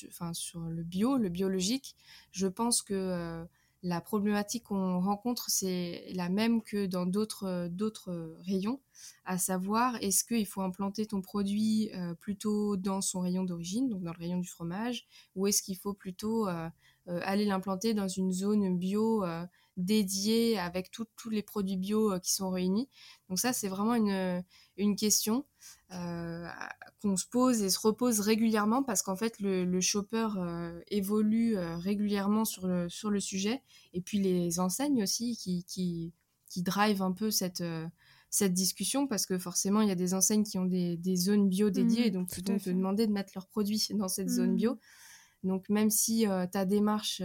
enfin sur le bio, le biologique, je pense que la problématique qu'on rencontre, c'est la même que dans d'autres, d'autres rayons, à savoir est-ce qu'il faut implanter ton produit euh, plutôt dans son rayon d'origine, donc dans le rayon du fromage, ou est-ce qu'il faut plutôt euh, euh, aller l'implanter dans une zone bio dédiée avec tous les produits bio qui sont réunis. Donc ça, c'est vraiment une, une question qu'on se pose et se repose régulièrement parce qu'en fait le, le shopper euh, évolue euh, régulièrement sur le, sur le sujet et puis les enseignes aussi qui, qui, qui drive un peu cette, euh, cette discussion parce que forcément il y a des enseignes qui ont des, des zones bio dédiées et mmh, donc qui vont te demander de mettre leurs produits [laughs] dans cette zone bio. Mmh. Donc même si ta démarche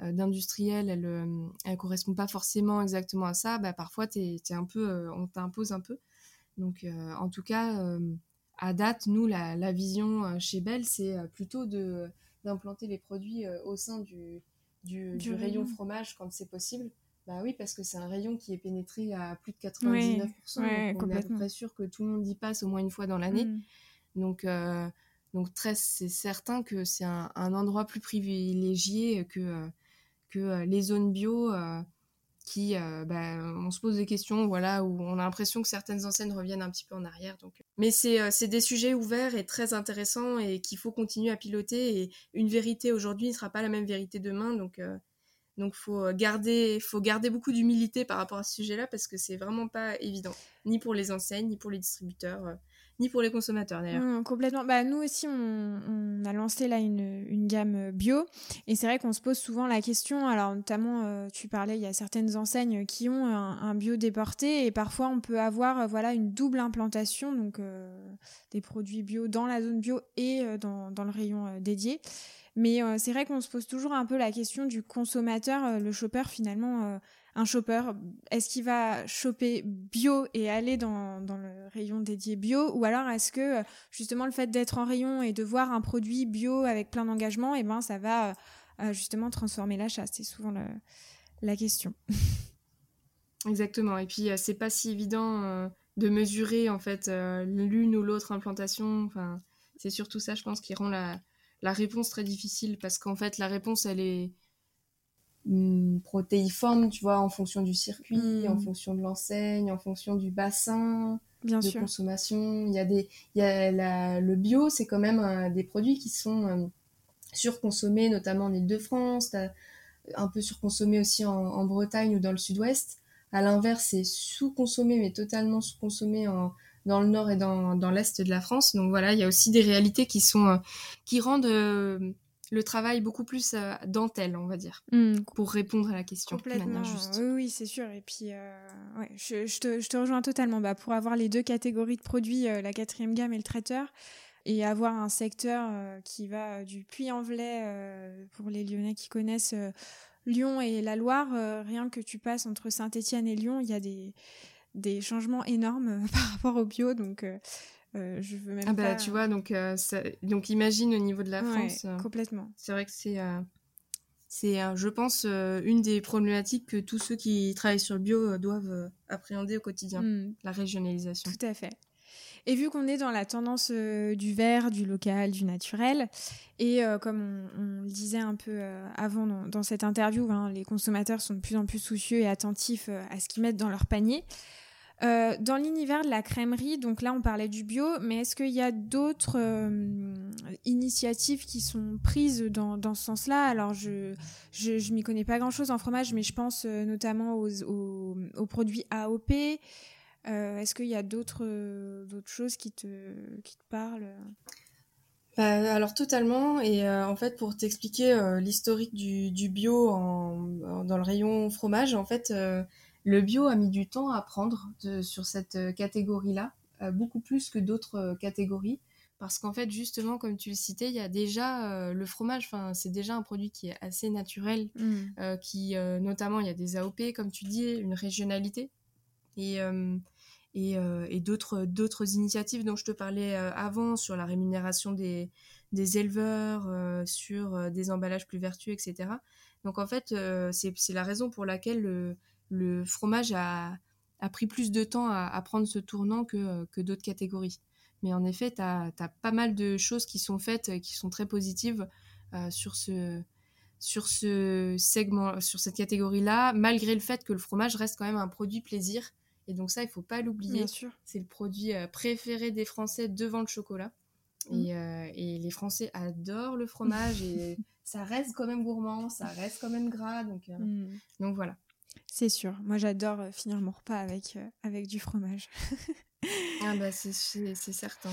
d'industriel elle, elle correspond pas forcément exactement à ça, bah, parfois es, un peu, on t'impose un peu. Donc en tout cas à date, nous, la, vision euh, chez Bell, c'est euh, plutôt de d'implanter les produits euh, au sein du, du, rayon fromage quand c'est possible. Bah oui, parce que c'est un rayon qui est pénétré à plus de 99%. donc on est à peu près sûr que tout le monde y passe au moins une fois dans l'année. Mm. Donc, donc très, c'est certain que c'est un, endroit plus privilégié que, que les zones bio qui, euh, bah, on se pose des questions, voilà, où on a l'impression que certaines enseignes reviennent un petit peu en arrière. Donc, mais c'est euh, des sujets ouverts et très intéressants et qu'il faut continuer à piloter. Et une vérité aujourd'hui ne sera pas la même vérité demain, donc euh, donc faut garder, faut garder beaucoup d'humilité par rapport à ce sujet-là parce que c'est vraiment pas évident, ni pour les enseignes, ni pour les distributeurs ni pour les consommateurs d'ailleurs. Complètement. Bah, nous aussi, on, a lancé là une, gamme bio et c'est vrai qu'on se pose souvent la question. Alors, notamment, euh, tu parlais, il y a certaines enseignes qui ont un, bio déporté et parfois on peut avoir euh, voilà une double implantation, donc euh, des produits bio dans la zone bio et dans, dans, le rayon dédié. Mais c'est vrai qu'on se pose toujours un peu la question du consommateur, le shopper finalement un shopper, est-ce qu'il va choper bio et aller dans, le rayon dédié bio? Ou alors est-ce que justement le fait d'être en rayon et de voir un produit bio avec plein d'engagement, et eh ben ça va euh, justement transformer l'achat C'est souvent la question. [laughs] Exactement. Et puis euh, c'est pas si évident euh, de mesurer en fait l'une ou l'autre implantation. Enfin, c'est surtout ça, je pense, qui rend la, la réponse très difficile parce qu'en fait la réponse elle est protéiforme, tu vois, en fonction du circuit, en mm. fonction de l'enseigne, en fonction du bassin de consommation. Il y a des, il y a le bio, c'est quand même euh, des produits qui sont euh, surconsommés, notamment en Ile-de-France, un peu surconsommés aussi en, Bretagne ou dans le Sud-Ouest. À l'inverse, c'est sous-consommé, mais totalement sous-consommé en, dans le nord et dans, dans l'est de la France. Donc voilà, il y a aussi des réalités qui sont euh, qui rendent le travail beaucoup plus euh, dentelle, on va dire, hmm. pour répondre à la question Complètement. Oui, oui c'est sûr. Et puis, euh, ouais, je, te, je, te, rejoins totalement. Bah, pour avoir les deux catégories de produits, euh, la quatrième gamme et le traiteur, et avoir un secteur qui va du Puy-en-Velay pour les Lyonnais qui connaissent Lyon et la Loire, rien que tu passes entre Saint-Étienne et Lyon, il y a des des changements énormes [laughs] par rapport au bio donc euh, je veux même ah bah tu vois donc euh, donc imagine au niveau de la France euh, complètement c'est vrai que c'est c'est je pense une des problématiques que tous ceux qui travaillent sur le bio doivent appréhender au quotidien hmm. la régionalisation tout à fait et vu qu'on est dans la tendance du vert, du local, du naturel, et comme on, le disait un peu avant dans, cette interview, hein, les consommateurs sont de plus en plus soucieux et attentifs à ce qu'ils mettent dans leur panier. Euh, dans l'univers de la crèmerie, donc là on parlait du bio, mais est-ce qu'il y a d'autres euh, initiatives qui sont prises dans, dans ce sens-là? Alors je, je, je m'y connais pas grand-chose en fromage, mais je pense euh, notamment aux, aux, produits AOP. est-ce qu'il y a d'autres d'autres choses qui te, qui te parlent? Bah, alors totalement. Et en fait pour t'expliquer l'historique du, du bio en, dans le rayon fromage en fait le bio a mis du temps à prendre sur cette euh, catégorie-là, euh, beaucoup plus que d'autres euh, catégories. Parce qu'en fait, justement, comme tu le citais, il y a déjà le fromage, enfin, c'est déjà un produit qui est assez naturel, mm. qui, notamment, il y a des AOP, comme tu dis, une régionalité. Et, d'autres initiatives dont je te parlais avant sur la rémunération des, des éleveurs, sur des emballages plus vertueux, etc. Donc en fait, c'est la raison pour laquelle le, fromage a, pris plus de temps à, prendre ce tournant que, d'autres catégories. Mais en effet, tu as, pas mal de choses qui sont faites, qui sont très positives euh, sur ce sur ce segment, sur cette catégorie-là, malgré le fait que le fromage reste quand même un produit plaisir. Et donc ça, il faut pas l'oublier. C'est le produit euh, préféré des Français devant le chocolat. Mm. Euh, et, les Français adorent le fromage et [laughs] ça reste quand même gourmand, ça reste quand même gras. Donc, mm. donc voilà. C'est sûr. Moi, j'adore euh, finir mon repas avec, euh, avec du fromage. [laughs] ah bah c'est certain.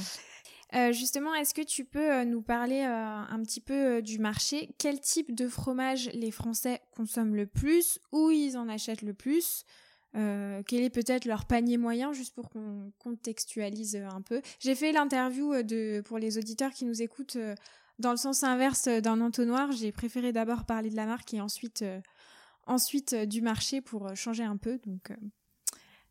Euh, justement, est-ce que tu peux nous parler un petit peu du marché? Quel type de fromage les Français consomment le plus? Où ils en achètent le plus? Quel est peut-être leur panier moyen, juste pour qu'on contextualise un peu. J'ai fait l'interview de pour les auditeurs qui nous écoutent dans le sens inverse d'un entonnoir. J'ai préféré d'abord parler de la marque et ensuite ensuite euh, du marché pour euh, changer un peu. Donc, euh,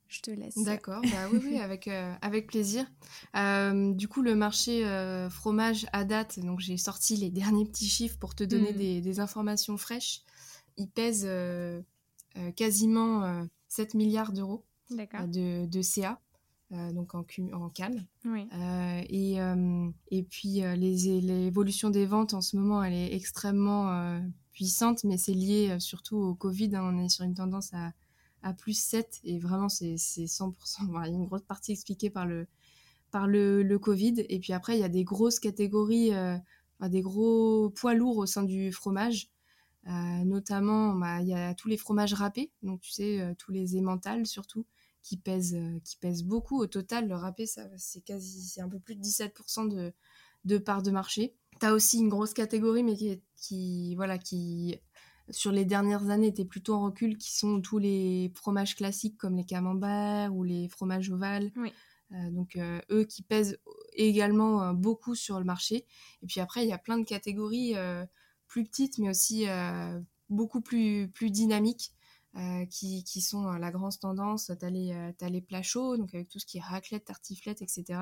je te laisse. D'accord, bah oui, oui, [laughs] avec, avec plaisir. du coup, le marché fromage à date, donc j'ai sorti les [laughs] derniers petits chiffres pour te donner hmm. des, informations fraîches. Il pèse quasiment 7 milliards d'euros de, de CA. donc en, en canne. Oui. et, et puis l'évolution des ventes en ce moment, elle est extrêmement puissante, mais c'est lié euh, surtout au Covid. Hein. on est sur une tendance à, à plus 7 et vraiment c'est 100%. il y a une grosse partie expliquée par le, par le, le Covid. Et puis après, il y a des grosses catégories, euh, des gros poids lourds au sein du fromage. Euh, notamment, bah, il y a tous les fromages râpés, donc tu sais, tous les émentales surtout, qui pèsent, qui beaucoup. Au total, le râpé, c'est quasi, c'est un peu plus de 17% de, de part de marché. T'as aussi une grosse catégorie, mais qui, qui, voilà, qui sur les dernières années était plutôt en recul, qui sont tous les fromages classiques comme les camemberts ou les fromages ovales. Euh, donc euh, eux qui pèsent également euh, beaucoup sur le marché. Et puis après, il y a plein de catégories plus petites, mais aussi beaucoup plus, plus dynamiques. qui, qui sont la grande tendance, t'as les, as les plats chauds, donc avec tout ce qui est raclette, tartiflette, etc.,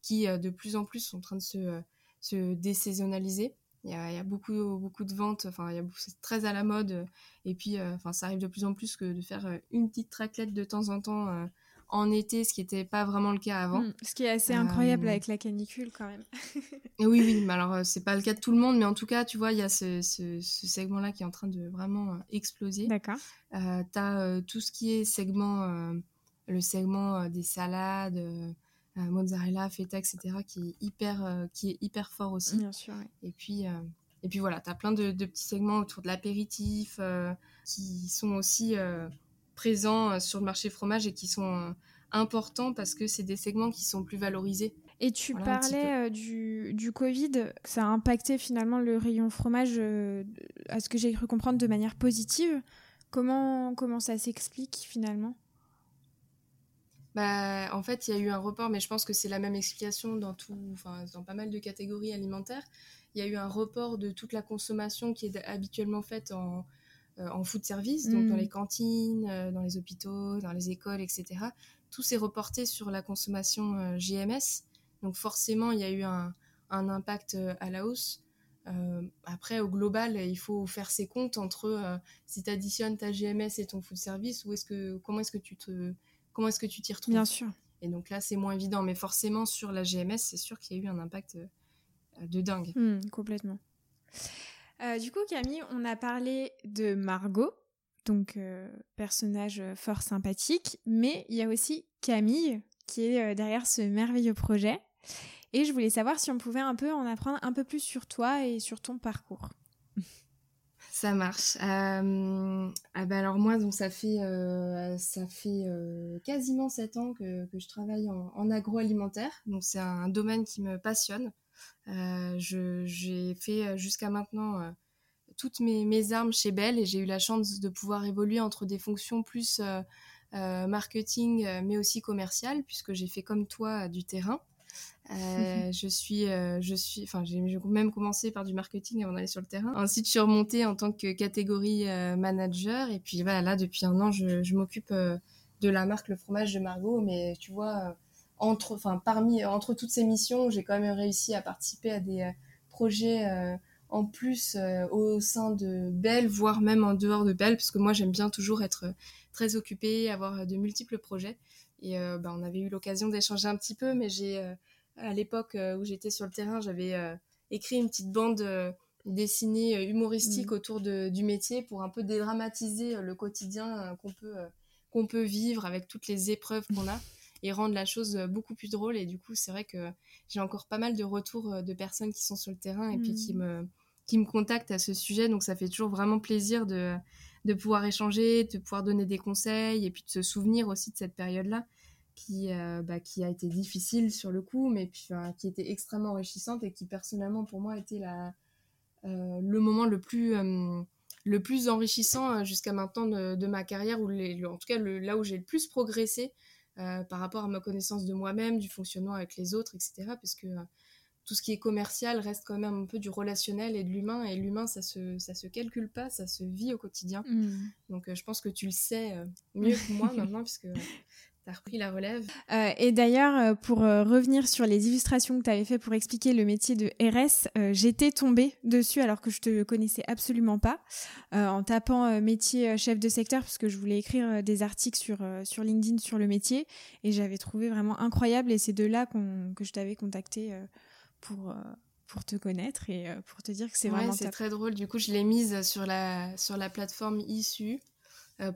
qui de plus en plus sont en train de se, se désaisonnaliser. Il y, a, il y a, beaucoup beaucoup de ventes enfin il y a c'est très à la mode. Et puis euh, enfin ça arrive de plus en plus que de faire euh, une petite raclette de temps en temps euh, en été ce qui n'était pas vraiment le cas avant. Hmm, ce qui est assez incroyable avec la canicule quand même. [laughs] Oui oui mais alors c'est pas le cas de tout le monde mais en tout cas tu vois il y a ce, ce, ce segment là qui est en train de vraiment exploser. D'accord. Euh, t'as tout ce qui est segment le segment des salades mozzarella, feta, etc., qui est hyper, euh, qui est hyper fort aussi. Bien sûr. Et puis, euh, et puis voilà, tu as plein de, petits segments autour de l'apéritif qui sont aussi présents sur le marché fromage et qui sont importants parce que c'est des segments qui sont plus valorisés. Et tu parlais du, du Covid, ça a impacté finalement le rayon fromage, à ce que j'ai cru comprendre, de manière positive. Comment, comment ça s'explique finalement? Bah, en fait, il y a eu un report, mais je pense que c'est la même explication dans, tout, enfin, dans pas mal de catégories alimentaires. Il y a eu un report de toute la consommation qui est habituellement faite en, euh, en food service, donc dans mm. les cantines, euh, dans les hôpitaux, dans les écoles, etc. Tout s'est reporté sur la consommation euh, GMS. Donc forcément, il y a eu un, impact à la hausse. après, au global, il faut faire ses comptes entre si tu additionnes ta GMS et ton food service, est-ce que, comment est-ce que tu te comment est-ce que tu t'y retrouves Bien sûr. Et donc là, c'est moins évident, mais forcément sur la GMS, c'est sûr qu'il y a eu un impact de dingue. Hmm, complètement. Euh, du coup, Camille, on a parlé de Margot, donc euh, personnage fort sympathique, mais il y a aussi Camille qui est euh, derrière ce merveilleux projet. Et je voulais savoir si on pouvait un peu en apprendre un peu plus sur toi et sur ton parcours. Ça marche. ah bah alors moi, donc ça fait, ça fait quasiment sept ans que, que je travaille en, en agroalimentaire. Donc c'est un domaine qui me passionne. Euh, j'ai fait euh, jusqu'à maintenant euh, toutes mes, armes chez Bell et j'ai eu la chance de pouvoir évoluer entre des fonctions plus marketing mais aussi commercial puisque j'ai fait comme toi du terrain. [laughs] je suis, je suis, enfin, j'ai même commencé par du marketing avant d'aller sur le terrain. Ensuite, je suis remontée en tant que catégorie manager. Et puis voilà, là, depuis un an, je, je m'occupe de la marque Le Fromage de Margot. Mais tu vois, entre, enfin, parmi, entre toutes ces missions, j'ai quand même réussi à participer à des euh, projets euh, en plus euh, au sein de Belle, voire même en dehors de Belle, parce que moi j'aime bien toujours être très occupée, avoir de multiples projets. Et bah, on avait eu l'occasion d'échanger un petit peu, mais j'ai, à l'époque où j'étais sur le terrain, j'avais écrit une petite bande dessinée humoristique mmh. autour de, du métier pour un peu dédramatiser le quotidien qu'on peut, qu'on peut vivre avec toutes les épreuves qu'on a [laughs] et rendre la chose euh, beaucoup plus drôle. Et du coup, c'est vrai que j'ai encore pas mal de retours euh, de personnes qui sont sur le terrain et puis qui mm. me, qui me contactent à ce sujet. Donc, ça fait toujours vraiment plaisir de, de pouvoir échanger, de pouvoir donner des conseils et puis de se souvenir aussi de cette période-là qui, euh, bah, qui a été difficile sur le coup, mais puis qui était extrêmement enrichissante et qui personnellement pour moi était la, le moment le plus, le plus enrichissant jusqu'à maintenant de, ma carrière, ou les, en tout cas le, là où j'ai le plus progressé euh, par rapport à ma connaissance de moi-même, du fonctionnement avec les autres, etc. Parce que euh, tout ce qui est commercial reste quand même un peu du relationnel et de l'humain. Et l'humain, ça se, ça se calcule pas, ça se vit au quotidien. Mm. Donc euh, je pense que tu le sais mieux que moi [laughs] maintenant, puisque tu as repris la relève. Euh, et d'ailleurs, euh, pour euh, revenir sur les illustrations que tu avais fait pour expliquer le métier de RS, j'étais tombée dessus alors que je te connaissais absolument pas, en tapant métier chef de secteur parce que je voulais écrire des articles sur, sur LinkedIn sur le métier et j'avais trouvé vraiment incroyable et c'est de là que je t'avais contacté pour pour te connaître et pour te dire que c'est ouais, vraiment c'est très drôle. Du coup je l'ai mise sur la sur la plateforme issue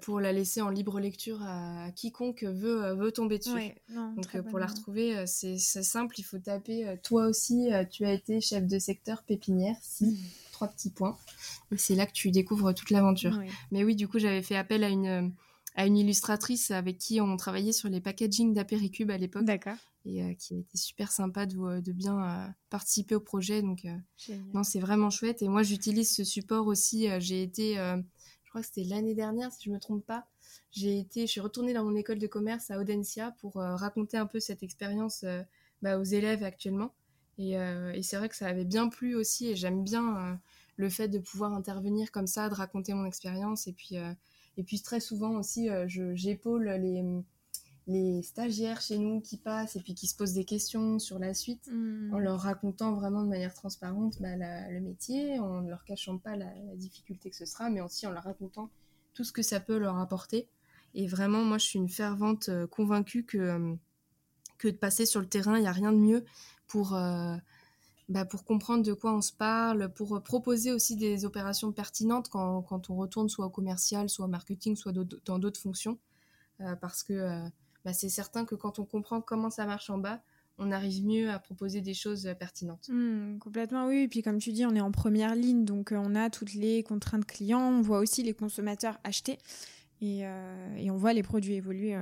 pour la laisser en libre lecture à, quiconque veut, euh, veut tomber dessus. Donc euh, pour la retrouver, c'est simple, il faut taper toi aussi, tu as été chef de secteur pépinière, si, [laughs] trois petits points. Et c'est là que tu découvres toute l'aventure. Mais oui, du coup, j'avais fait appel à une, à une illustratrice avec qui on travaillait sur les packaging d'Apéricube à l'époque. D'accord. Et qui a été super sympa de, de bien participer au projet. Donc, non, c'est vraiment chouette. Et moi, j'utilise ce support aussi. J'ai été crois que c'était l'année dernière, si je me trompe pas. J'ai été, je suis retournée dans mon école de commerce à Audencia pour euh, raconter un peu cette expérience euh, bah, aux élèves actuellement. Euh, et, c'est vrai que ça avait bien plu aussi, et j'aime bien le fait de pouvoir intervenir comme ça, de raconter mon expérience. Et puis, et puis très souvent aussi, j'épaule les les stagiaires chez nous qui passent et puis qui se posent des questions sur la suite hmm. en leur racontant vraiment de manière transparente bah, le métier, en ne leur cachant pas la, difficulté que ce sera, mais aussi en leur racontant tout ce que ça peut leur apporter. Et vraiment, moi, je suis une fervente euh, convaincue que, euh, que de passer sur le terrain, il n'y a rien de mieux pour, euh, bah, pour comprendre de quoi on se parle, pour proposer aussi des opérations pertinentes quand, quand on retourne soit au commercial, soit au marketing, soit dans d'autres fonctions. parce que bah, c'est certain que quand on comprend comment ça marche en bas, on arrive mieux à proposer des choses euh, pertinentes. Mmh, complètement, oui. Et puis comme tu dis, on est en première ligne, donc euh, on a toutes les contraintes clients, on voit aussi les consommateurs acheter et, euh, et on voit les produits évoluer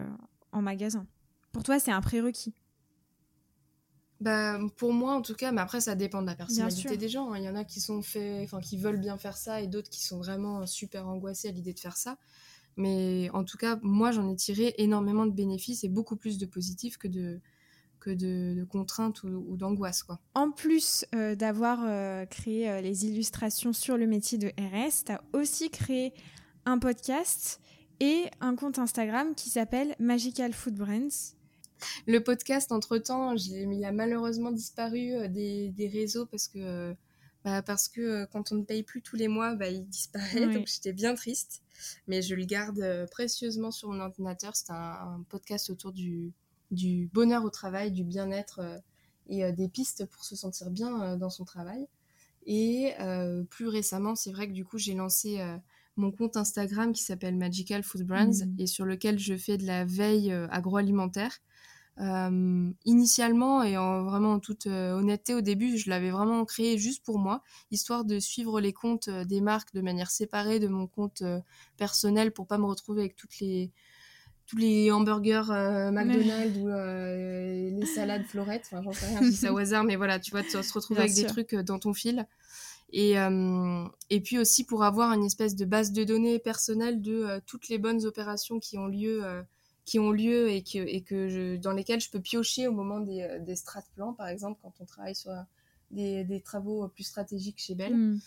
en magasin. Pour toi, c'est un prérequis? Bah, pour moi, en tout cas, mais après, ça dépend de la personnalité des gens. Hein. Il y en a qui sont faits, enfin, qui veulent bien faire ça et d'autres qui sont vraiment super angoissés à l'idée de faire ça. Mais en tout cas, moi, j'en ai tiré énormément de bénéfices et beaucoup plus de positifs que de, que de, contraintes ou, d'angoisse. Quoi. En plus euh, d'avoir euh, créé euh, les illustrations sur le métier de RS, tu as aussi créé un podcast et un compte Instagram qui s'appelle Magical Food Brands. Le podcast, entre-temps, il a malheureusement disparu des, des réseaux parce que, bah, parce que quand on ne paye plus tous les mois, bah, il disparaît. Donc j'étais bien triste. Mais je le garde précieusement sur mon ordinateur. C'est un podcast autour du, du bonheur au travail, du bien-être euh, et euh, des pistes pour se sentir bien euh, dans son travail. Et plus récemment, c'est vrai que du coup, j'ai lancé mon compte Instagram qui s'appelle Magical Food Brands mmh. et sur lequel je fais de la veille agroalimentaire. Initialement et en vraiment en toute honnêteté au début, je l'avais vraiment créé juste pour moi, histoire de suivre les comptes des marques de manière séparée de mon compte personnel pour pas me retrouver avec toutes les tous les hamburgers euh, McDonald's ou euh, les salades florettes. Enfin, j'en sais rien, je dis ça au [laughs] hasard, mais voilà, tu vois, tu se retrouver avec des trucs euh, dans ton fil. Et, et puis aussi pour avoir une espèce de base de données personnelle de toutes les bonnes opérations qui ont lieu, qui ont lieu et que, et que je, dans lesquelles je peux piocher au moment des, des strat plans, par exemple, quand on travaille sur des, des travaux plus stratégiques chez Bell. Mm.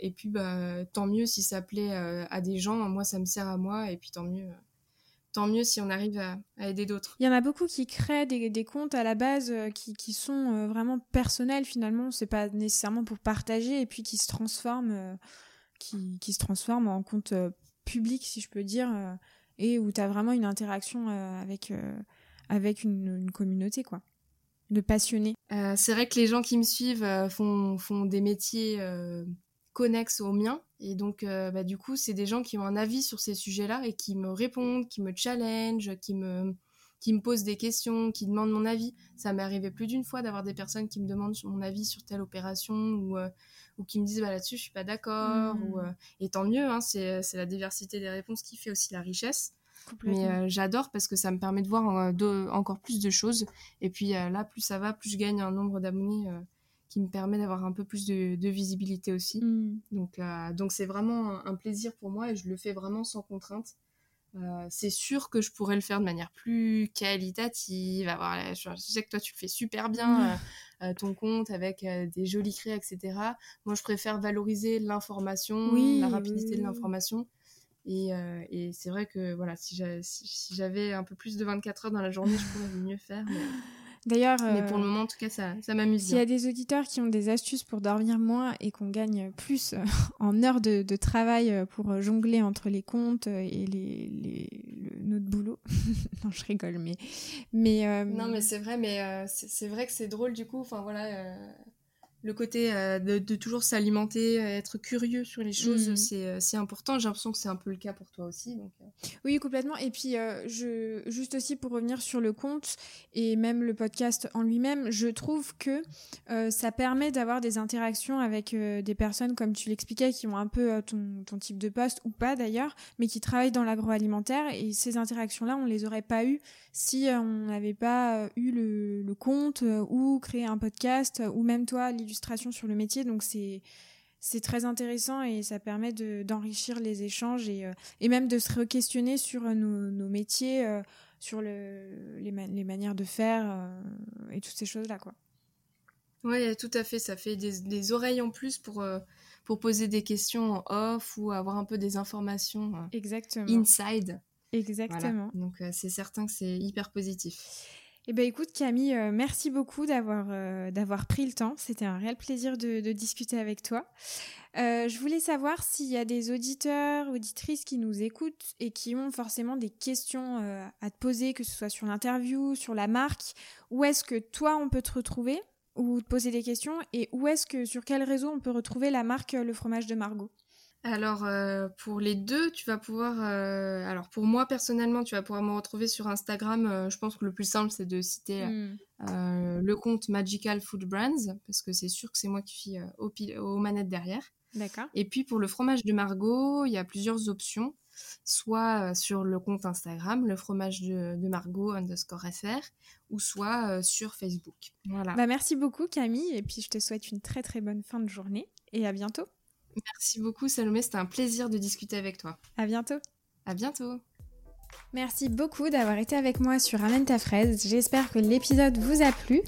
et puis, bah, tant mieux si ça plaît à des gens. Moi, ça me sert à moi. Et puis, tant mieux tant mieux si on arrive à, aider d'autres. Il y en a beaucoup qui créent des, comptes à la base euh, qui, sont euh, vraiment personnels finalement, c'est pas nécessairement pour partager et puis qui se transforment, euh, qui, se transforment en compte public si je peux dire, et où tu as vraiment une interaction avec, avec une, communauté quoi, de passionnés. c'est vrai que les gens qui me suivent font, font des métiers connexes aux miens et donc, euh, bah, du coup, c'est des gens qui ont un avis sur ces sujets-là et qui me répondent, qui me challenge, qui me, qui me posent des questions, qui demandent mon avis. Ça m'est arrivé plus d'une fois d'avoir des personnes qui me demandent mon avis sur telle opération ou, euh, ou qui me disent bah, là-dessus, je suis pas d'accord. Mmh. euh, et tant mieux, hein, c'est la diversité des réponses qui fait aussi la richesse. Mais j'adore parce que ça me permet de voir encore plus de choses. Et puis là, plus ça va, plus je gagne un nombre d'abonnés qui me permet d'avoir un peu plus de, visibilité aussi. Mm. Donc, euh, donc c'est vraiment un, plaisir pour moi et je le fais vraiment sans contrainte. Euh, c'est sûr que je pourrais le faire de manière plus qualitative. Avoir, je, sais que toi, tu le fais super bien, mm. [laughs] euh, ton compte avec des jolis créas, etc. Moi, je préfère valoriser l'information, la rapidité de l'information. Et, et c'est vrai que voilà, si j'avais un peu plus de 24 heures dans la journée, je pourrais mieux faire. Mais... [laughs] D'ailleurs, mais pour le euh, moment, en tout cas, ça, ça m'amuse. S'il y a des auditeurs qui ont des astuces pour dormir moins et qu'on gagne plus euh, [laughs] en heures de, de, travail euh, pour jongler entre les comptes et les, les notre boulot, [laughs] non, je rigole, mais mais non, mais c'est vrai, mais c'est vrai que c'est drôle du coup. Enfin voilà le côté euh, de, toujours s'alimenter, euh, être curieux sur les choses, mm. euh, c'est important. J'ai l'impression que c'est un peu le cas pour toi aussi. Donc, Oui, complètement. Et puis, je, juste aussi pour revenir sur le compte et même le podcast en lui-même, je trouve que ça permet d'avoir des interactions avec des personnes, comme tu l'expliquais, qui ont un peu ton, ton, type de poste, ou pas d'ailleurs, mais qui travaillent dans l'agroalimentaire. Et ces interactions-là, on les aurait pas eues si on n'avait pas eu le, le compte ou créé un podcast, ou même toi, sur le métier. Donc c'est c'est très intéressant et ça permet d'enrichir les échanges et, euh, et, même de se re-questionner sur nos, nos métiers, euh, sur le, les, les, manières de faire euh, et toutes ces choses-là. quoi. Oui, tout à fait. Ça fait des, des oreilles en plus pour, pour poser des questions en off ou avoir un peu des informations Exactement. inside. Exactement. Donc c'est certain que c'est hyper positif. Eh ben écoute Camille, euh, merci beaucoup d'avoir euh, d'avoir pris le temps. C'était un réel plaisir de, de discuter avec toi. Euh, je voulais savoir s'il y a des auditeurs, auditrices qui nous écoutent et qui ont forcément des questions à te poser, que ce soit sur l'interview, sur la marque. Où est-ce que toi on peut te retrouver ou te poser des questions et où est-ce que sur quel réseau on peut retrouver la marque Le Fromage de Margot? Alors euh, pour les deux, tu vas pouvoir. Euh, alors pour moi personnellement, tu vas pouvoir me retrouver sur Instagram. Euh, je pense que le plus simple c'est de citer hmm. le compte Magical Food Brands parce que c'est sûr que c'est moi qui suis au aux manettes derrière. D'accord. Et puis pour le fromage de Margot, il y a plusieurs options. Soit sur le compte Instagram, le fromage de, de Margot underscore FR, ou soit sur Facebook. Voilà. Bah merci beaucoup Camille, et puis je te souhaite une très très bonne fin de journée, et à bientôt. Merci beaucoup Salomé, c'était un plaisir de discuter avec toi. À bientôt. À bientôt. Merci beaucoup d'avoir été avec moi sur Ramène ta fraise. J'espère que l'épisode vous a plu.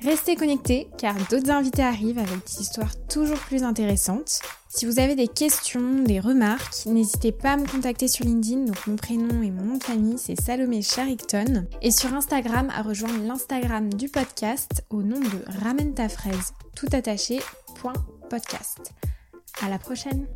Restez connectés car d'autres invités arrivent avec des histoires toujours plus intéressantes. Si vous avez des questions, des remarques, n'hésitez pas à me contacter sur LinkedIn. Donc mon prénom et mon nom de famille c'est Salomé Charicton. Et sur Instagram à rejoindre l'Instagram du podcast au nom de Ramène ta fraise tout attaché. podcast. À la prochaine.